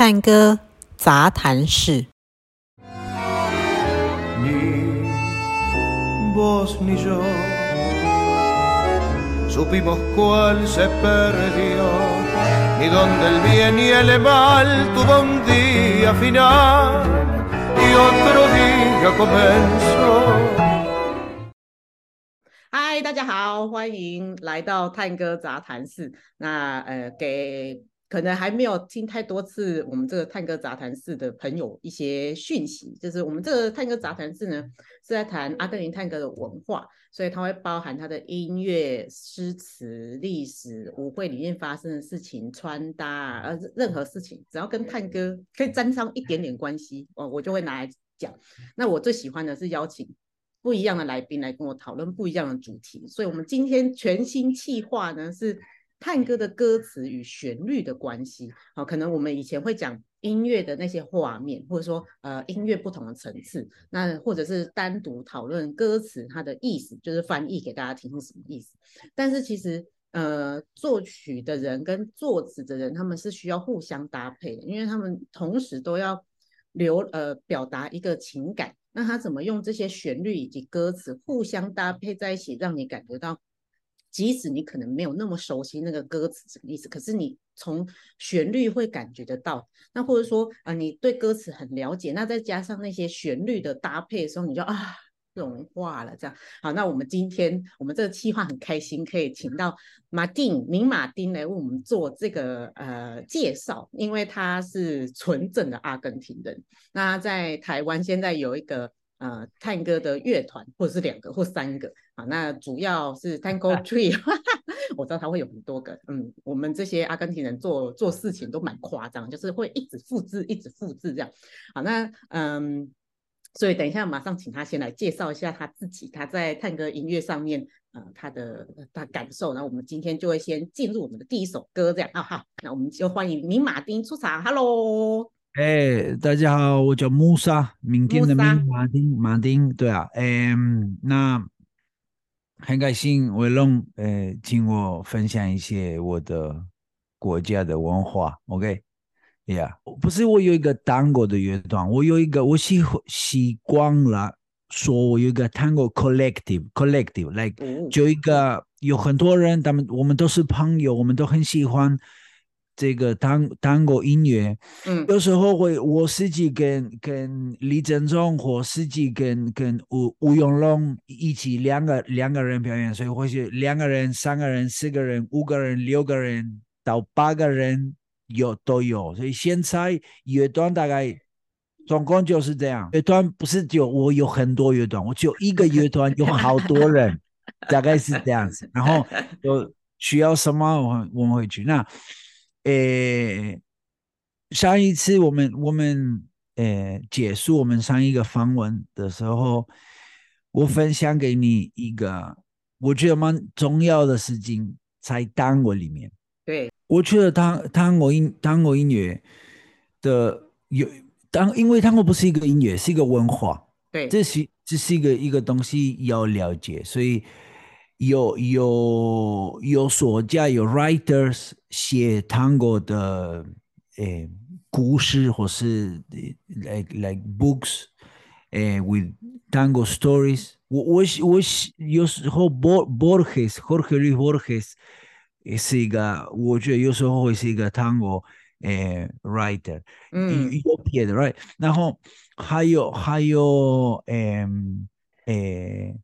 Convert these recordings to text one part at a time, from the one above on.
探戈杂谈室。嗨，大家好，欢迎来到探戈杂谈室。那呃，给。可能还没有听太多次我们这个探戈杂谈室的朋友一些讯息，就是我们这个探戈杂谈室呢是在谈阿根廷探戈的文化，所以它会包含它的音乐、诗词、历史、舞会里面发生的事情、穿搭，呃，任何事情只要跟探戈可以沾上一点点关系，哦，我就会拿来讲。那我最喜欢的是邀请不一样的来宾来跟我讨论不一样的主题，所以我们今天全新企划呢是。探戈的歌词与旋律的关系，好，可能我们以前会讲音乐的那些画面，或者说呃音乐不同的层次，那或者是单独讨论歌词它的意思，就是翻译给大家听是什么意思。但是其实呃作曲的人跟作词的人他们是需要互相搭配的，因为他们同时都要留呃表达一个情感，那他怎么用这些旋律以及歌词互相搭配在一起，让你感觉到。即使你可能没有那么熟悉那个歌词什么意思，可是你从旋律会感觉得到。那或者说啊、呃，你对歌词很了解，那再加上那些旋律的搭配的时候，你就啊融化了。这样好，那我们今天我们这个计划很开心，可以请到马丁明马丁来为我们做这个呃介绍，因为他是纯正的阿根廷人。那在台湾现在有一个。呃，探戈的乐团，或者是两个或三个，啊，那主要是 Tango Tree，我知道他会有很多个，嗯，我们这些阿根廷人做做事情都蛮夸张，就是会一直复制，一直复制这样，好，那嗯，所以等一下马上请他先来介绍一下他自己，他在探戈音乐上面，呃，他的他感受，然后我们今天就会先进入我们的第一首歌，这样啊，哈，那我们就欢迎明马丁出场，Hello。哎、欸，大家好，我叫穆萨，明天的明马丁，马丁，对啊，哎、欸，那很开心，伟龙，呃，请我分享一些我的国家的文化，OK，呀、yeah，不是我有一个探戈的乐团，我有一个，我习习惯了说我有一个探戈 collective，collective，like、嗯、就一个有很多人，他们我们都是朋友，我们都很喜欢。这个探探戈音乐，嗯，有时候会我自己跟跟李正忠或自己跟跟吴吴永龙一起两个两个人表演，所以或许两个人、三个人、四个人、五个人、六个人到八个人有都有，所以现在乐团大概总共就是这样。乐团不是就我有很多乐团，我只有一个乐团 有好多人，大概是这样子。然后有需要什么，我我们会去那。诶，上一次我们我们诶结束我们上一个访问的时候，我分享给你一个我觉得蛮重要的事情，在单位里面。对，我觉得探探戈音探戈音乐的有当，因为探戈不是一个音乐，是一个文化。对，这是这是一个一个东西要了解，所以。有有有作家有 writers 写探戈的诶故事，或是 like like books 诶 with tango stories 我。我我我有时候 Borges Jorge Luis Borges 也是一个，我觉得有时候会是一个探戈诶 writer，嗯，有别的 right，然后还有还有诶诶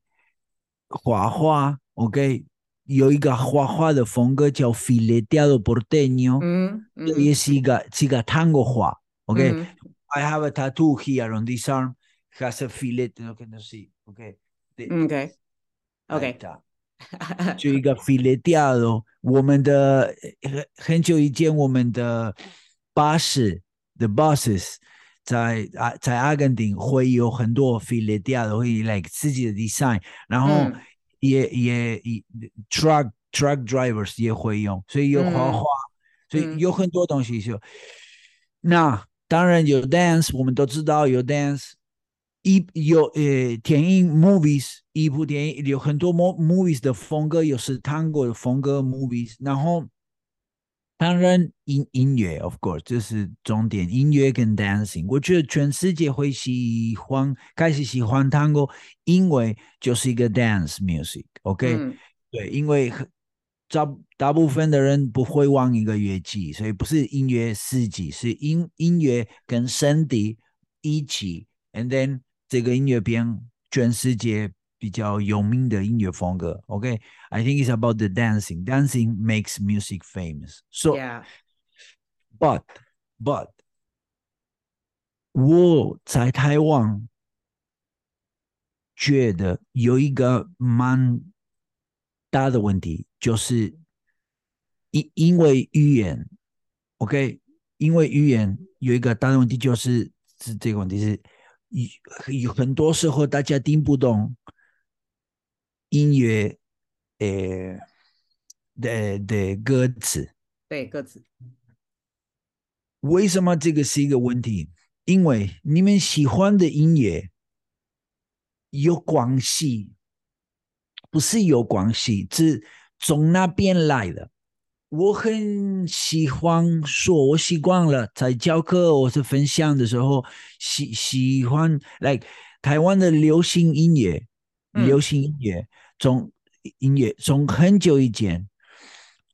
画画。OK，有一个画画的风格叫 fileteado porteño，嗯，嗯，也是一个是一个探戈画。OK，I、嗯、have a tattoo here on this arm has a fillet，you can see。OK，OK，OK，就一个 fileteado，我们的很很久以前我们的巴士 the buses 在啊在阿根廷会有很多 fileteado，会 like 自己的 design，然后。嗯也也也 truck truck drivers 也会用，所以有画画，嗯、所以有很多东西就。嗯、那当然有 dance，我们都知道有 dance，一有呃电影 movies，一部电影有很多 movies 的风格，有是探戈的风格 movies，然后当然音音乐，of course，这是重点。音乐跟 dancing，我觉得全世界会喜欢，开始喜欢 Tango，因为就是一个 dance music，OK？、Okay? 嗯、对，因为大大部分的人不会玩一个乐器，所以不是音乐四级，是音音乐跟身体一起，and then 这个音乐变全世界。比较有名的音乐风格，OK，I、okay? think it's about the dancing. Dancing makes music famous. So, yeah. but but 我在台湾觉得有一个蛮大的问题，就是因因为语言，OK，因为语言有一个大的问题，就是是这个问题是有有很多时候大家听不懂。音乐，诶的的歌词，对歌词，为什么这个是一个问题？因为你们喜欢的音乐有关系，不是有关系，是从那边来的。我很喜欢说，我习惯了在教课或是分享的时候，喜喜欢来、like, 台湾的流行音乐。流行音乐从音乐从很久以前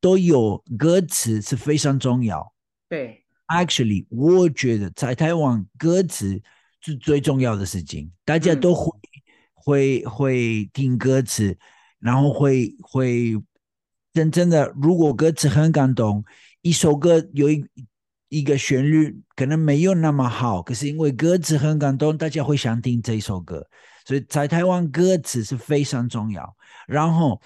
都有歌词是非常重要。对，actually，我觉得在台湾歌词是最重要的事情。大家都会、嗯、会会听歌词，然后会会真正的，如果歌词很感动，一首歌有一一个旋律可能没有那么好，可是因为歌词很感动，大家会想听这首歌。所以在台湾歌词是非常重要，然后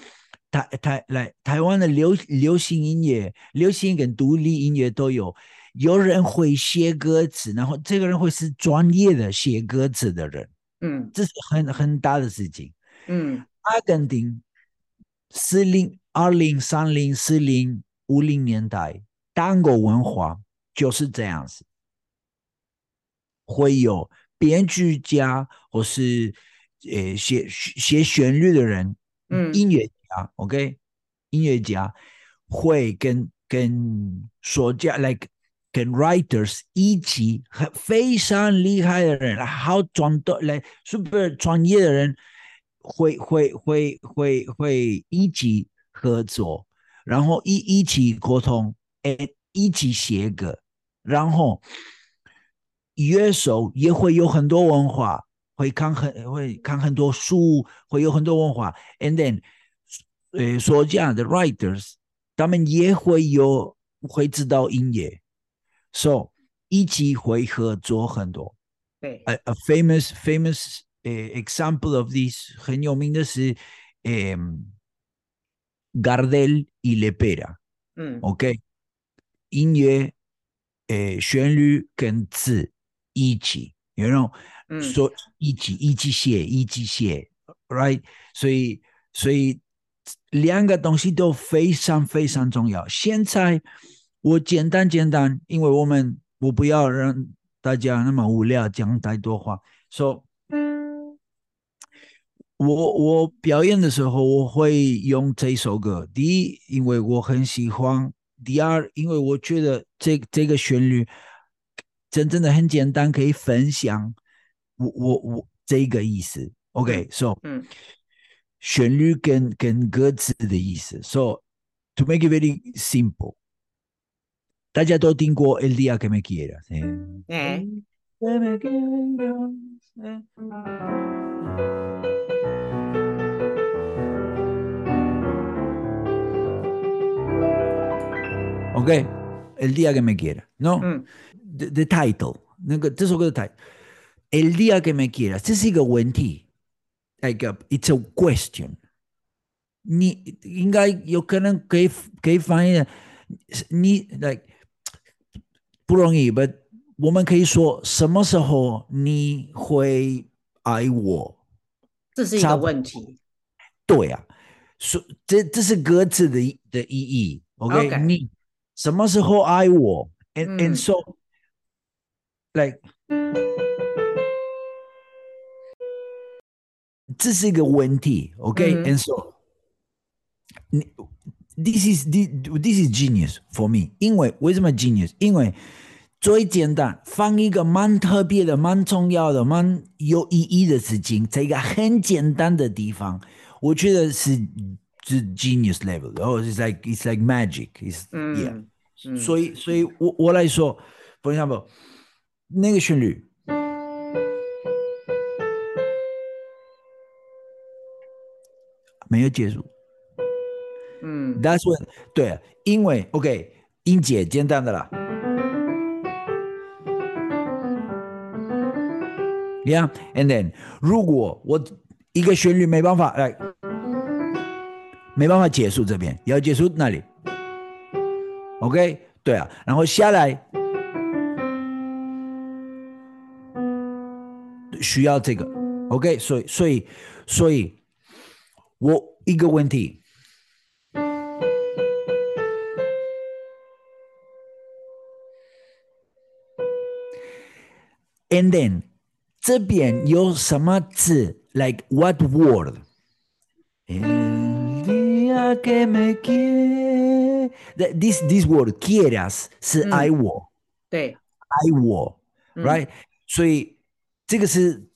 台台来台湾的流流行音乐、流行跟独立音乐都有，有人会写歌词，然后这个人会是专业的写歌词的人，嗯，这是很很大的事情，嗯，阿根廷四零二零三零四零五零年代 tango 文化就是这样子，会有。编剧家或是呃写写旋律的人，嗯，音乐家，OK，音乐家会跟跟作家，like 跟 writers 一起，很非常厉害的人，好专的来 super 专业的人，会会会会会一起合作，然后一一起沟通，诶，一起写歌，然后。乐手也会有很多文化，会看很会看很多书，会有很多文化。And then，呃，说这样的 writers，他们也会有会知道音乐，so 一起会合作很多。对，a a famous famous 呃 example of this 很有名的是，呃，Gardel y Lepera。嗯，OK，音乐，呃，旋律跟字。一起，you know，说、嗯、一起一起写一起写，right？所以所以两个东西都非常非常重要。现在我简单简单，因为我们我不要让大家那么无聊讲太多话，说、so，我我表演的时候我会用这首歌。第一，因为我很喜欢；第二，因为我觉得这这个旋律。真正的很简单，可以分享我我我这个意思，OK，so，嗯，旋律跟跟歌词的意思，so to make it very simple，大家都听过 El día que me quiera，嗯，嗯，OK，El día que me quiera，no？嗯 The, the title 那个这首歌的 title，El día que me quieras，这是一个问题，like it's a question。你应该有可能可以可以翻译，你 like 不容易，but 我们可以说什么时候你会爱我？这是一个问题。对啊，说这这是歌词的的意义。OK，, okay. 你什么时候爱我？And、嗯、and so。Like，这是一个问题，OK？And、嗯、so，你 this is this this is genius for me。因为为什么 genius？因为最简单，放一个蛮特别的、蛮重要的、蛮有意义的事情，在一个很简单的地方，我觉得是是 genius level。然后 it's like it's like magic。It's yeah。所以所以我我来说，for example，那个旋律。没有结束，嗯，That's when 对，因为 OK 音节简单的啦，Yeah，and then 如果我一个旋律没办法来，没办法结束这边，要结束那里，OK，对啊，然后下来需要这个，OK，所以所以所以。我一个问题，and then 这边有什么字？Like what word？word？This this word quieras 是爱我，对，爱我，right？所以这个是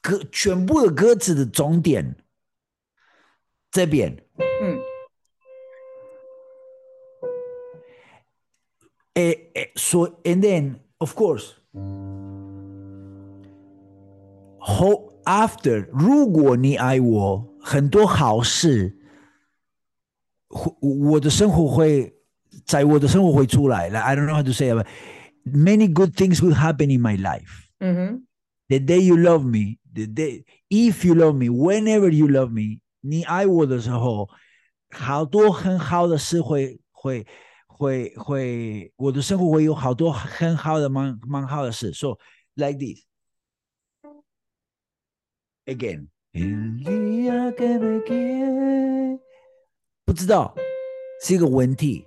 歌全部的歌词的终点。这边，嗯，诶诶，所以，and then of course，How after，如果你爱我，很多好事，我的生活会在我的生活会出来。Like, I don't know how to say it, but many good things will happen in my life. Mm -hmm. The day you love me, the day if you love me, whenever you love me，你爱我的时候，好多很好的事会会会会，我的生活会有好多很好的蛮蛮好的事。So like this again. 不知道是一个问题。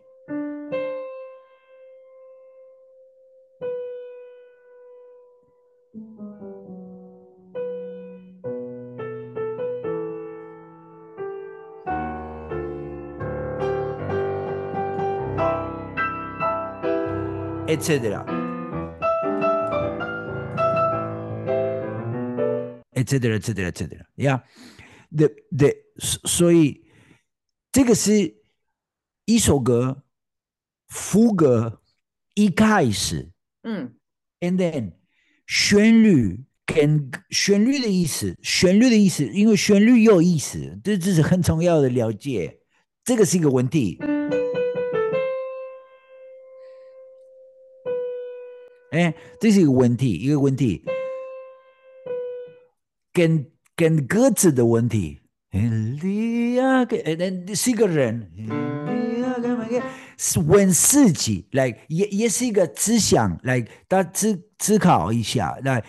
etcétera, etcétera, etcétera, etcétera. 呀，对对，所以这个是一首歌副歌一开始，嗯，and then 旋律跟旋律的意思，旋律的意思，因为旋律有意思，这这是很重要的了解，这个是一个问题。哎，这是一个问题，一个问题，跟跟歌词的问题。哎你呀给那你是一个人，是问自己，来也也是一个思想，来大家思思考一下，来，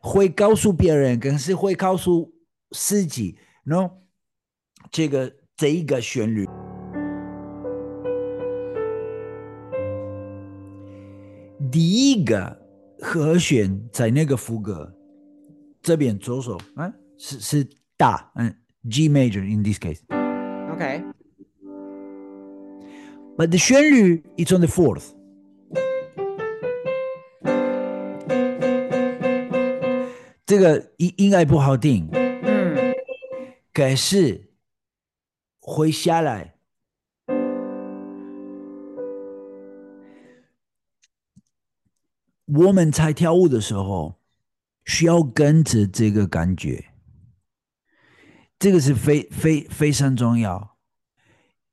会告诉别人，更是会告诉自己，no，这个这一个旋律。第一个和弦在那个副歌这边左手啊，是是大嗯 G major in this case，OK，but the 旋律 it's on the fourth，这个应应该不好听，嗯，可是回下来。我们在跳舞的时候，需要跟着这个感觉，这个是非非非常重要。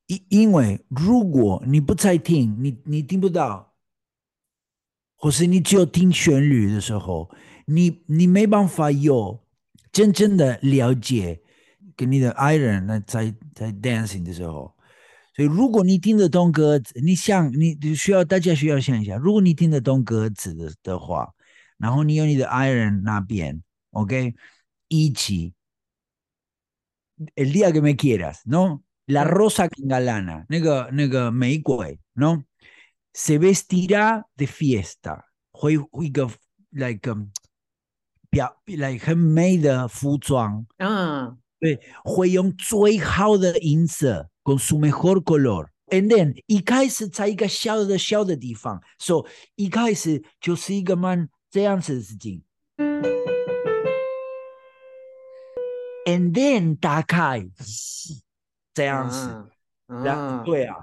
因因为如果你不在听，你你听不到，或是你只有听旋律的时候，你你没办法有真正的了解，跟你的爱人那在在 dancing 的时候。所以，如果你听得懂歌词，你想，你需要大家需要想一下，如果你听得懂歌词的的话，然后你有你的爱人那边，OK，一起，El día que me quieras，no，la rosa que engalana，那个那个玫瑰，no，se vestirá de fiesta，会会一个 like 表，like 很美的服装，嗯，对，会用最好的音色。con su mejor color。And then 一开始在一个小的小的地方，so 一开始就是一个蛮这样子的事情。And then 打开，这样子，啊，对啊，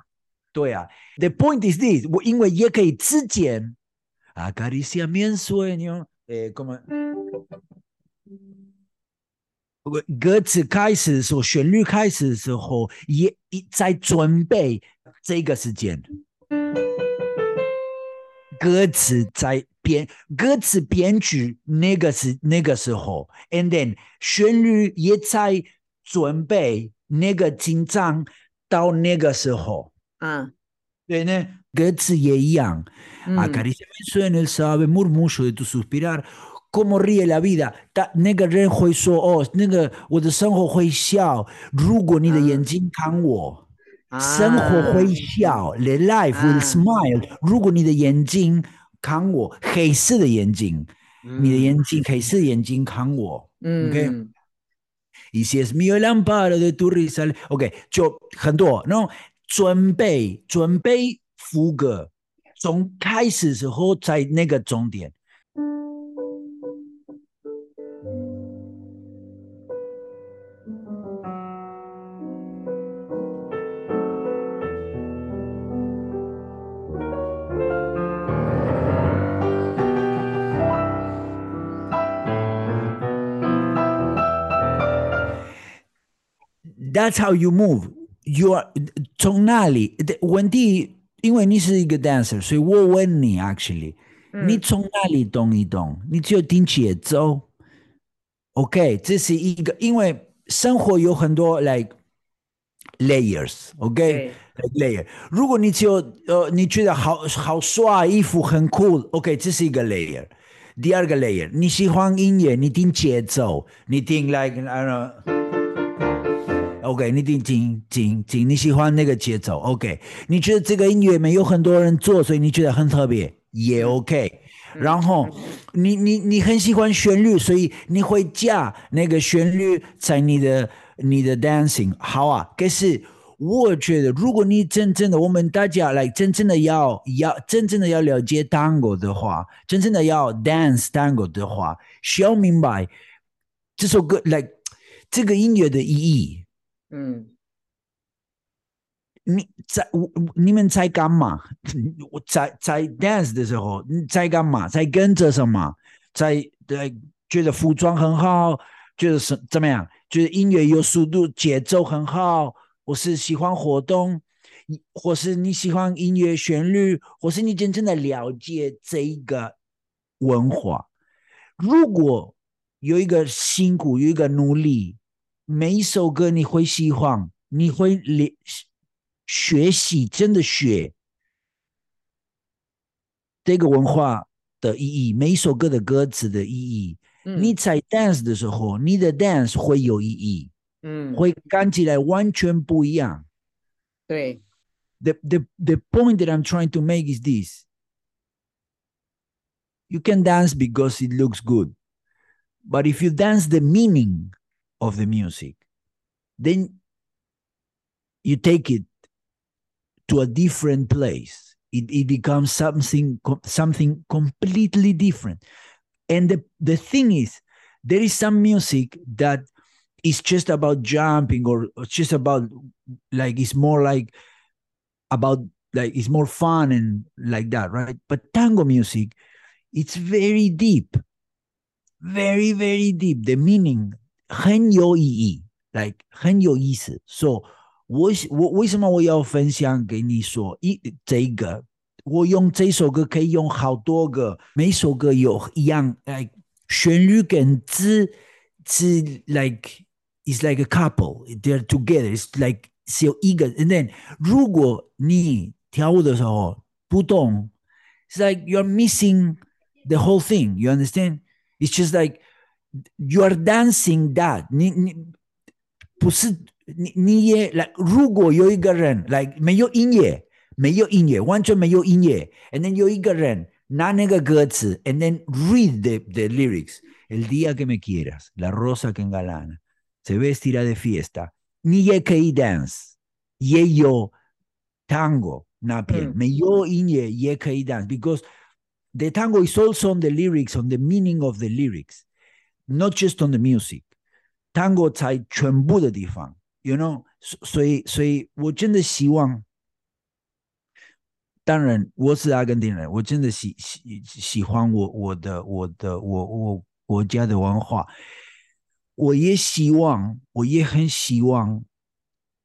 对啊。The point is this，我因为也可以之间，acaricia mi sueño，诶，干嘛？歌词开始的时候，旋律开始的时候，也一在准备这个时间。歌词在编，歌词编曲那个是那个时候，and then 旋律也在准备那个紧张到那个时候。嗯，对呢，歌词也一样。Como ríe la vida，但那个人会说：“哦，那个我的生活会笑。如果你的眼睛看我，啊、生活会笑。The life will smile、啊。如果你的眼睛看我，黑色的眼睛，嗯、你的眼睛黑色的眼睛看我。嗯，OK，y si es mío el amparo de tu risa，OK，就很多。然后准备准备副歌，从开始时候在那个终点。” That's how you move. You are 从哪里？问题，因为你是一个 dancer，所以我问你，actually，、嗯、你从哪里动一动？你只有听节奏。OK，这是一个，因为生活有很多 like layers。OK，layer。如果你只有呃，你觉得好好帅，衣服很酷。OK，这是一个 layer。第二个 layer，你喜欢音乐，你听节奏，你听 like I don't know。 OK，你听听听听，你喜欢那个节奏。OK，你觉得这个音乐没有很多人做，所以你觉得很特别，也 OK。然后你你你很喜欢旋律，所以你会加那个旋律在你的你的 dancing。好啊，可是我觉得，如果你真正的我们大家来真正的要要真正的要了解 Tango 的话，真正的要 dance Tango 的话，需要明白这首歌来、这个音乐的意义。嗯，你在我你们在干嘛？我在在 dance 的时候，你在干嘛？在跟着什么？在对，觉得服装很好，觉得是怎么样？觉得音乐有速度，节奏很好，或是喜欢活动，或是你喜欢音乐旋律，或是你真正的了解这一个文化。如果有一个辛苦，有一个努力。每一首歌你会喜欢，你会练学习，真的学这个文化的意义。每一首歌的歌词的意义，嗯、你在 dance 的时候，你的 dance 会有意义，嗯，会看起来完全不一样。对，the the the point that I'm trying to make is this: you can dance because it looks good, but if you dance the meaning of the music, then you take it to a different place. It, it becomes something something completely different. And the, the thing is, there is some music that is just about jumping or, or just about like it's more like about like it's more fun and like that, right? But tango music, it's very deep, very, very deep. The meaning 很有意义，like 很有意思。So 我我为什么我要分享给你说一这个？我用这首歌可以用好多个，每首歌有一样，like 旋律跟字是 like it's like a couple they're together it's like 是有一个。And then 如果你跳舞的时候不动，it's like you're missing the whole thing. You understand? It's just like You are dancing that 你你不是你你也来，如果有一个人来，like, 没有音乐，没有音乐，完全没有音乐，and then 有一个人拿那个歌词，and then read the the lyrics。El día que me quieras, la rosa que engalana, se vestirá de fiesta。你也可以 dance，也有 tango 那边、嗯、没有音乐也可以 dance，because the tango is also on the lyrics, on the meaning of the lyrics, not just on the music. Tango 在全部的地方，you know，所以所以我真的希望，当然我是阿根廷人，我真的喜喜喜欢我我的我的我我国家的文化，我也希望，我也很希望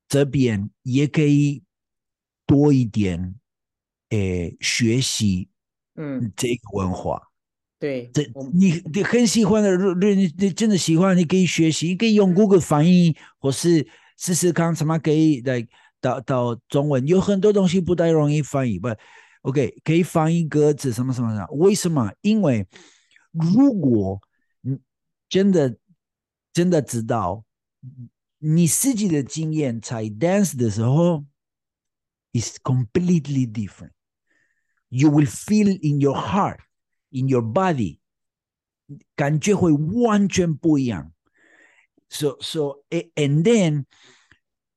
这边也可以多一点，诶，学习。嗯，这个文化，对，这你你很喜欢的，你你真的喜欢，你可以学习，你可以用 Google 翻译，或是试试看什么可以来到到中文，有很多东西不太容易翻译，不，OK，可以翻译歌词什么什么的。为什么？因为如果你真的真的知道你自己的经验在 dance 的时候，is completely different。You will feel in your heart, in your body，感觉会完全不一样。So, so, and then，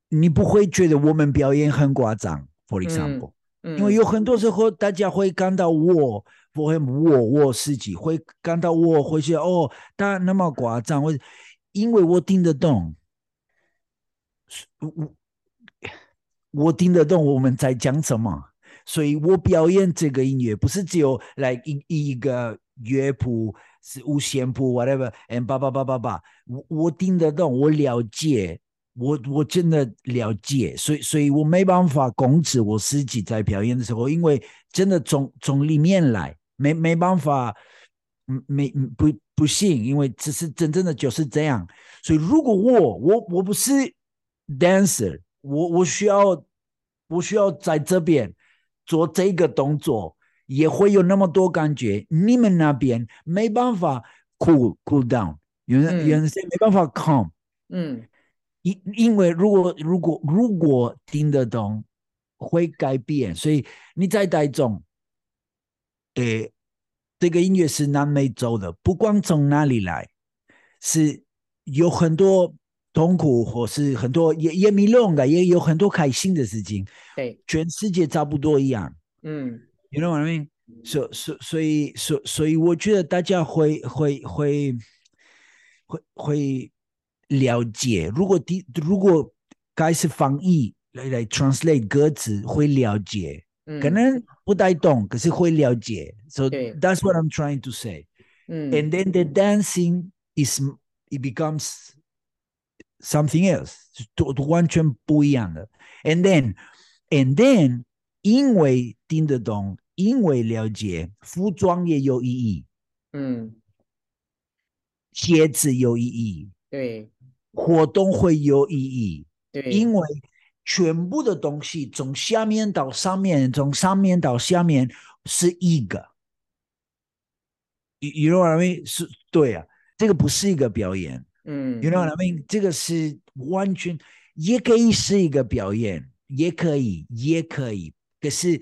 你不会觉得我们表演很夸张，for example，、嗯嗯、因为有很多时候大家会感到我，不会我我自己会感到我会觉得哦，他那么夸张，我因为我听得懂，我我听得懂我们在讲什么。所以我表演这个音乐不是只有来一一个乐谱是五线谱 whatever，and 叭叭叭叭叭，我我听得懂，我了解，我我真的了解，所以所以我没办法控制我自己在表演的时候，因为真的从从里面来，没没办法，没不不行，因为这是真正的就是这样。所以如果我我我不是 dancer，我我需要我需要在这边。做这个动作也会有那么多感觉，你们那边没办法 cool cool down，有人有人没办法 calm，嗯，因因为如果如果如果听得懂会改变，所以你在台中，诶，这个音乐是南美洲的，不光从哪里来，是有很多。痛苦或是很多也也没弄的，也有很多开心的事情。对，全世界差不多一样。嗯，You know what I mean？所所所以所所以我觉得大家会会会会会了解。如果第如果开始翻译来来 translate 歌词，会了解。嗯，可能不太懂，可是会了解。So that's what I'm trying to say。嗯，and then the dancing is it becomes Something else，都都完全不一样的。And then, and then，因为听得懂，因为了解，服装也有意义。嗯，鞋子有意义。对，活动会有意义。对，因为全部的东西从下面到上面，从上面到下面是一个。You you know what I mean？是，对啊，这个不是一个表演。嗯，You know what I mean？这个是完全也可以是一个表演，也可以，也可以。可是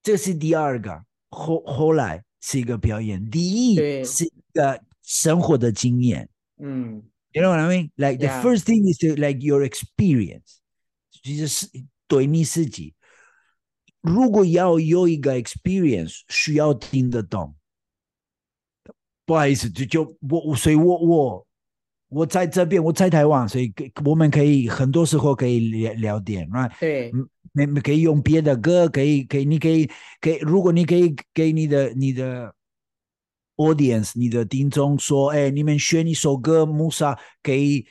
这是第二个，后后来是一个表演，第一是一个生活的经验。嗯，You know what I mean？Like the first thing is to like your experience，就是对你自己。如果要有一个 experience，需要听得懂。不好意思，就就我，所以我我。我在这边，我在台湾，所以我们可以很多时候可以聊聊点，right？对，没可以用别的歌，可以可以，你可以给，如果你可以给你的你的 audience，你的听众说，哎，你们选一首歌，Musa 可以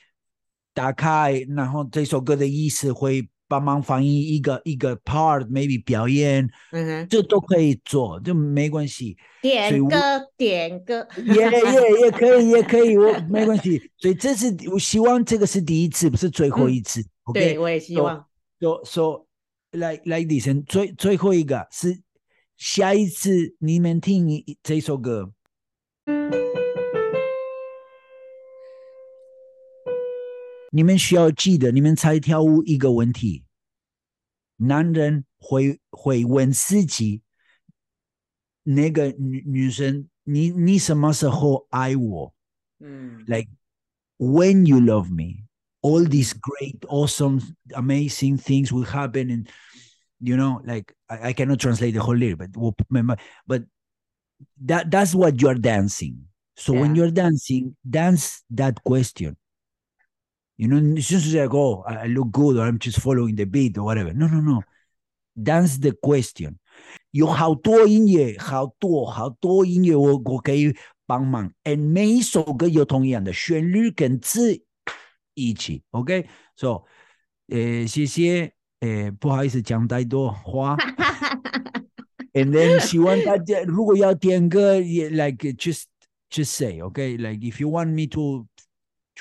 打开，然后这首歌的意思会。帮忙翻译一个一个 part，maybe 表演，嗯哼，这都可以做，就没关系。点歌，点歌，也也也可以，也可以，我没关系。所以这是我希望这个是第一次，不是最后一次。嗯、okay? 对，我也希望。说说来来，第三最最后一个是下一次你们听这首歌。你们需要记得，你们才跳舞一个问题。男人会会问自己，那个女女生，你你什么时候爱我？嗯，like when you love me， all these great, awesome, amazing things will happen, and you know, like I, I cannot translate the whole lyric, but but that that's what you are dancing. So yeah. when you're dancing, dance that question. You know, it's just like, oh, I look good, or I'm just following the beat or whatever. No, no, no. Dance the question. 有好多音乐，好多好多音乐，我我可以帮忙。And 每一首歌有同样的旋律跟字一起，OK？So，、okay? 呃，谢谢，呃，不好意思讲太多话。 And then 希望大家如果要点歌，也 like just just say，OK？Like、okay? if you want me to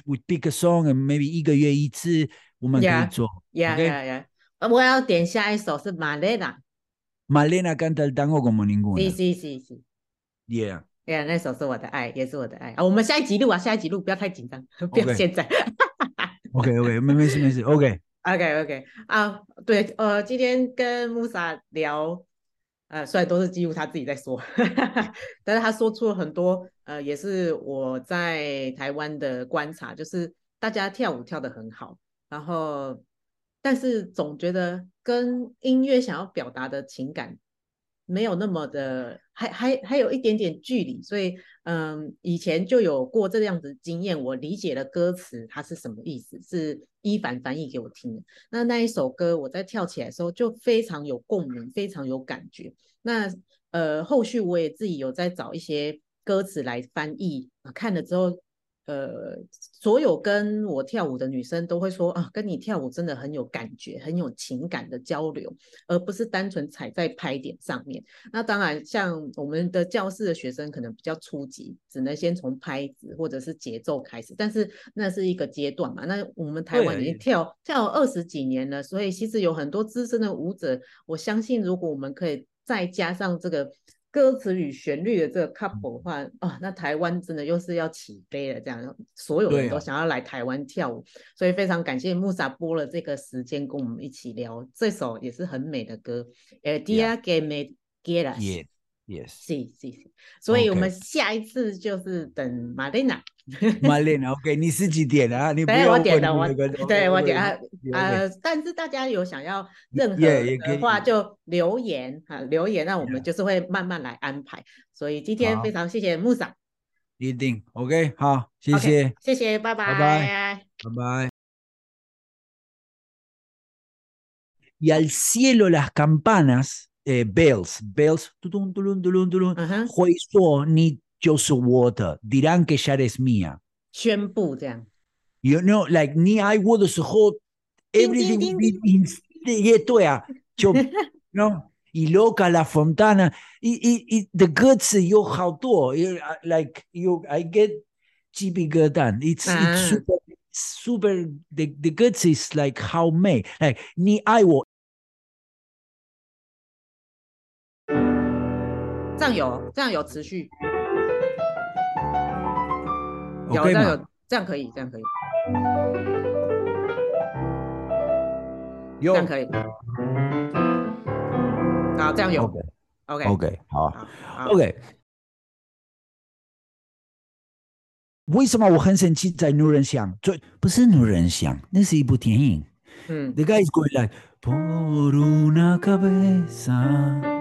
we pick a song and maybe 一个月一次，我们可以做。Yeah, yeah, yeah. 我要点下一首是玛丽娜。Malena canta el tango como ninguna. Sí, sí, sí, sí. Yeah. Yeah, 那首是我的爱，也是我的爱。啊，我们下一集录啊，下一集录，不要太紧张，不要现在。OK OK，没没事没事。OK OK OK 啊，对，呃，今天跟 Musa 聊，呃，虽然都是几乎他自己在说，但是他说出了很多，呃，也是我在台湾的观察，就是大家跳舞跳得很好，然后。但是总觉得跟音乐想要表达的情感没有那么的，还还还有一点点距离，所以嗯，以前就有过这样子经验，我理解了歌词它是什么意思，是伊凡翻译给我听的。那那一首歌我在跳起来的时候就非常有共鸣，非常有感觉。那呃，后续我也自己有在找一些歌词来翻译，看了之后。呃，所有跟我跳舞的女生都会说啊，跟你跳舞真的很有感觉，很有情感的交流，而不是单纯踩在拍点上面。那当然，像我们的教室的学生可能比较初级，只能先从拍子或者是节奏开始，但是那是一个阶段嘛。那我们台湾已经跳跳二十几年了，所以其实有很多资深的舞者，我相信如果我们可以再加上这个。歌词与旋律的这个 couple 的话，啊，那台湾真的又是要起飞了，这样所有人都想要来台湾跳舞，所以非常感谢 Musa 拨了这个时间跟我们一起聊这首也是很美的歌，El día que me quieras。Yes，是是是，所以我们下一次就是等玛丽娜。玛丽娜，OK，你是几点啊？你不要我点的，我对我点啊呃，但是大家有想要任何的话就留言哈，留言，那我们就是会慢慢来安排。所以今天非常谢谢 Musa。一定 OK，好，谢谢，谢谢，拜拜，拜拜，拜拜。Y al cielo las campanas。呃，bells，bells，嘟咚嘟隆嘟隆嘟隆，会说你就是我的，dirán que ya eres mía，宣布这样。You know，like 你爱我的时候，everything in，也对啊，就，no，y loca la fontana，y y y 的歌词有好多，like you，I get 鸡皮疙瘩，it's it's super super，the the 歌词 is like 好美，like 你爱这样有，这样有持续，有这样有，这样可以，这样可以，有，这样可以，好，这样有，OK，OK，好，OK。为什么我很生气？在女人想，最不是女人想，那是一部电影。嗯，The guy is going like por una cabeza。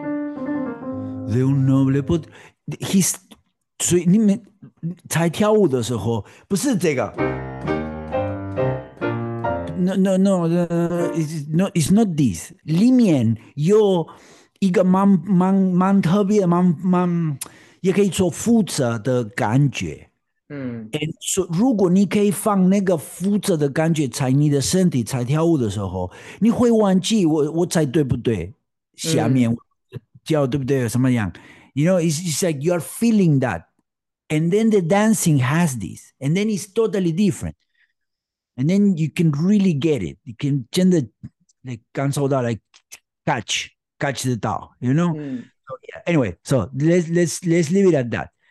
The noble put，he's，所以你们才跳舞的时候不是这个，no no no，it's not，it's not this，里面有一个蛮蛮蛮特别、蛮蛮也可以说复杂的感觉，嗯，所以如果你可以放那个复杂的感觉在你的身体在跳舞的时候，你会忘记我我在对不对？下面。嗯 shout up there, somebody young. You know, it's, it's like you're feeling that. And then the dancing has this, and then it's totally different. And then you can really get it. You can change the like cancel that, like catch, catch the Tao, you know? Mm. So, yeah. Anyway, so let's let's let's leave it at that.